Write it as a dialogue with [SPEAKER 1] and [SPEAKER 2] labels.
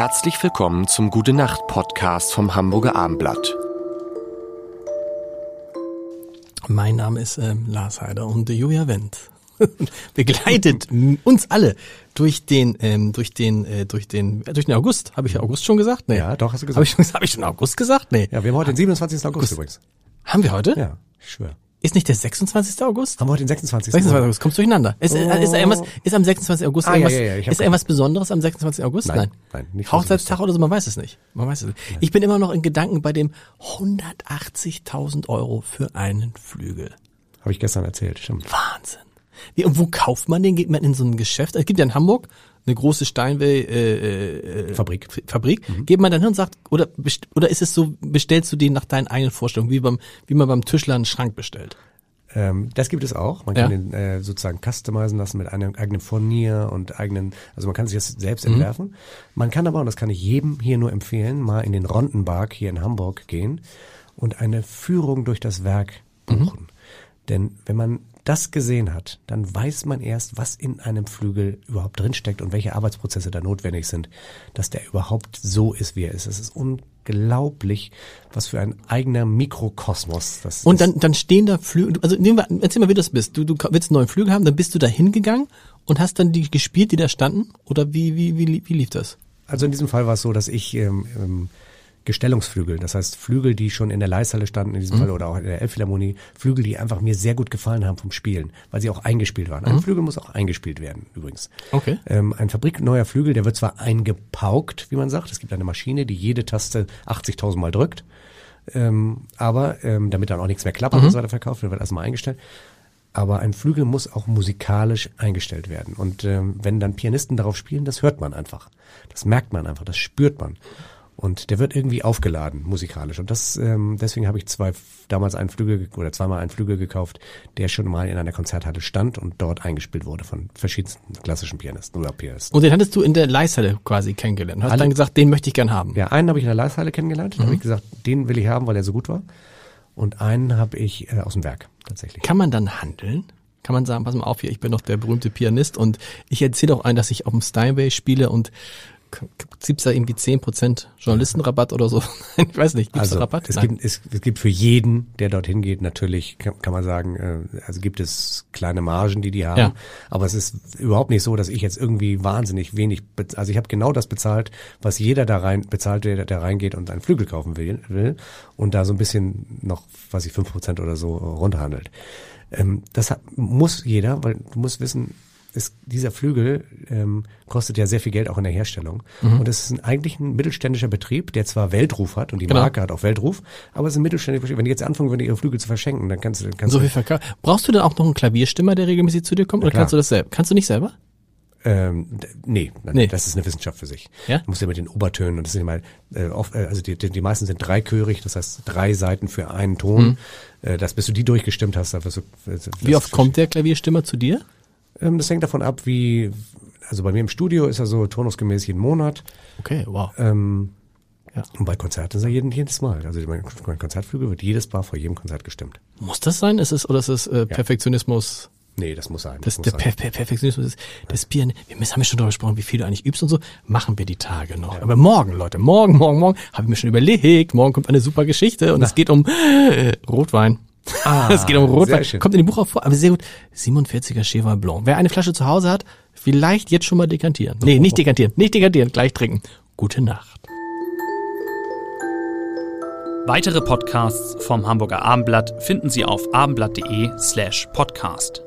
[SPEAKER 1] Herzlich willkommen zum Gute Nacht Podcast vom Hamburger Armblatt.
[SPEAKER 2] Mein Name ist ähm, Lars Heider und äh, Julia Wendt begleitet uns alle durch den ähm, durch den äh, durch den äh, durch den August. Habe ich August schon gesagt? Nee.
[SPEAKER 3] Ja, doch, hast du
[SPEAKER 2] Habe
[SPEAKER 3] gesagt.
[SPEAKER 2] ich, hab ich schon August gesagt? Nee.
[SPEAKER 3] Ja, wir haben heute den 27. August übrigens.
[SPEAKER 2] Haben wir heute?
[SPEAKER 3] Ja, ich schwöre.
[SPEAKER 2] Ist nicht der 26. August?
[SPEAKER 3] Haben wir heute den 26.
[SPEAKER 2] 26. August, kommst durcheinander. Ist, äh, ist, irgendwas, ist am 26. August
[SPEAKER 3] Ah, ja,
[SPEAKER 2] irgendwas,
[SPEAKER 3] ja, ja, hab
[SPEAKER 2] ist irgendwas Besonderes am 26. August?
[SPEAKER 3] Nein, nein, nicht
[SPEAKER 2] Hochzeitstag oder so, man weiß es nicht. Man weiß es nicht. Ich bin immer noch in Gedanken bei dem 180.000 Euro für einen Flügel.
[SPEAKER 3] Habe ich gestern erzählt, stimmt.
[SPEAKER 2] Wahnsinn. Wie, und wo kauft man den? Geht man in so ein Geschäft? Es gibt ja in Hamburg eine große Steinway äh, äh,
[SPEAKER 3] Fabrik.
[SPEAKER 2] F- Fabrik. Geht man dann hin und sagt, oder oder ist es so, bestellst du den nach deinen eigenen Vorstellungen, wie beim wie man beim Tischler einen Schrank bestellt?
[SPEAKER 3] Ähm, das gibt es auch. Man
[SPEAKER 2] Ja.
[SPEAKER 3] kann den äh, sozusagen customizen lassen mit einem eigenen Furnier und eigenen, also man kann sich das selbst
[SPEAKER 2] Mhm.
[SPEAKER 3] entwerfen. Man kann aber, und das kann ich jedem hier nur empfehlen, mal in den Rondenpark hier in Hamburg gehen und eine Führung durch das Werk buchen. Denn wenn man das gesehen hat, dann weiß man erst, was in einem Flügel überhaupt drinsteckt und welche Arbeitsprozesse da notwendig sind, dass der überhaupt so ist, wie er ist. Es ist unglaublich, was für ein eigener Mikrokosmos das
[SPEAKER 2] Und
[SPEAKER 3] ist.
[SPEAKER 2] dann dann stehen da Flügel, also nehmen wir, erzähl mal, wie du das bist. Du du willst einen neuen Flügel haben, dann bist du da hingegangen und hast dann die gespielt, die da standen? Oder wie wie wie, wie lief das?
[SPEAKER 3] Also in diesem Fall war es so, dass ich ähm, ähm, Gestellungsflügel, das heißt Flügel, die schon in der Leishalle standen in diesem
[SPEAKER 2] Mhm.
[SPEAKER 3] Fall oder auch in der Elbphilharmonie, Flügel, die einfach mir sehr gut gefallen haben vom Spielen, weil sie auch eingespielt waren. Ein Flügel muss auch eingespielt werden übrigens.
[SPEAKER 2] Mhm. Okay.
[SPEAKER 3] Ähm, ein fabrikneuer Flügel, der wird zwar eingepaukt, wie man sagt, es gibt eine Maschine, die jede Taste 80.000 Mal drückt, ähm, aber ähm, damit dann auch nichts mehr klappert
[SPEAKER 2] Mhm.
[SPEAKER 3] und so weiter verkauft wird, wird erstmal eingestellt. Aber ein Flügel muss auch musikalisch eingestellt werden. Und ähm, wenn dann Pianisten darauf spielen, das hört man einfach. Das merkt man einfach, das spürt man. Und der wird irgendwie aufgeladen musikalisch. Und das ähm, deswegen habe ich zwei damals einen Flügel ge- oder zweimal einen Flügel gekauft, der schon mal in einer Konzerthalle stand und dort eingespielt wurde von verschiedensten klassischen Pianisten oder Pianisten.
[SPEAKER 2] Und den hattest du in der Leishalle quasi kennengelernt. Hast
[SPEAKER 3] Alle-
[SPEAKER 2] dann gesagt, den möchte ich gern haben.
[SPEAKER 3] Ja, einen habe ich in der Leishalle kennengelernt. Da habe ich gesagt, den will ich haben, weil er so gut war. Und einen habe ich äh, aus dem Werk tatsächlich.
[SPEAKER 2] Kann man dann handeln? Kann man sagen, pass mal auf hier, ich bin doch der berühmte Pianist und ich erzähle auch ein, dass ich auf dem Steinway spiele und gibt's da irgendwie 10% Journalistenrabatt oder so? ich weiß nicht, gibt's
[SPEAKER 3] Also
[SPEAKER 2] da Rabatt?
[SPEAKER 3] es
[SPEAKER 2] Nein.
[SPEAKER 3] gibt, es, es gibt für jeden, der dorthin geht, natürlich kann, kann man sagen, äh, also gibt es kleine Margen, die die haben.
[SPEAKER 2] Ja.
[SPEAKER 3] Aber es ist überhaupt nicht so, dass ich jetzt irgendwie wahnsinnig wenig, also ich habe genau das bezahlt, was jeder da rein bezahlt, der, der reingeht und einen Flügel kaufen will, will und da so ein bisschen noch, was ich fünf Prozent oder so runterhandelt. Ähm, das muss jeder, weil du musst wissen, ist, dieser Flügel ähm, kostet ja sehr viel Geld auch in der Herstellung.
[SPEAKER 2] Mhm.
[SPEAKER 3] Und es ist ein, eigentlich ein mittelständischer Betrieb, der zwar Weltruf hat und die
[SPEAKER 2] Genau.
[SPEAKER 3] Marke hat auch Weltruf, aber es ist ein mittelständischer Betrieb. Wenn die jetzt anfangen würden, ihre Flügel zu verschenken, dann kannst du, kannst
[SPEAKER 2] so viel Verkauf. Brauchst du dann auch noch einen Klavierstimmer, der regelmäßig zu dir kommt? oder kannst du das selber? Kannst du nicht selber?
[SPEAKER 3] ähm, nee, nein,
[SPEAKER 2] Nee.
[SPEAKER 3] das ist eine Wissenschaft für sich.
[SPEAKER 2] Ja?
[SPEAKER 3] Du musst ja mit den Obertönen und das sind immer äh, oft, äh, also die, die, die meisten sind dreichörig, das heißt drei Seiten für einen Ton. Äh, das bis du die durchgestimmt hast, da wirst du, wirst
[SPEAKER 2] Mhm. Wie oft kommt der Klavierstimmer zu dir?
[SPEAKER 3] Ähm, das hängt davon ab, wie also bei mir im Studio ist er so turnusgemäß jeden Monat.
[SPEAKER 2] Okay, wow.
[SPEAKER 3] Ähm,
[SPEAKER 2] Ja.
[SPEAKER 3] Und bei Konzerten ist er jeden, jedes Mal. Also mein, mein Konzertflügel wird jedes Mal vor jedem Konzert gestimmt.
[SPEAKER 2] Muss das sein? Ist es, oder ist es äh, Perfektionismus?
[SPEAKER 3] Nee, das muss sein.
[SPEAKER 2] Das,
[SPEAKER 3] muss
[SPEAKER 2] der
[SPEAKER 3] sein.
[SPEAKER 2] per per Perfektionismus ist das Piano. Wir müssen, haben wir schon darüber gesprochen, wie viel du eigentlich übst und so. Machen wir die Tage noch. Aber morgen, Leute, morgen, morgen, morgen, habe ich mir schon überlegt. Morgen kommt eine super Geschichte und es geht um äh, Rotwein.
[SPEAKER 3] Ah,
[SPEAKER 2] es geht um Rotwein. Kommt in dem Buch auch vor, aber sehr gut. 47er Cheval Blanc. Wer eine Flasche zu Hause hat, vielleicht jetzt schon mal dekantieren. Nee, nicht dekantieren, nicht dekantieren, gleich trinken. Gute Nacht.
[SPEAKER 4] Weitere Podcasts vom Hamburger Abendblatt finden Sie auf abendblatt.de slash podcast.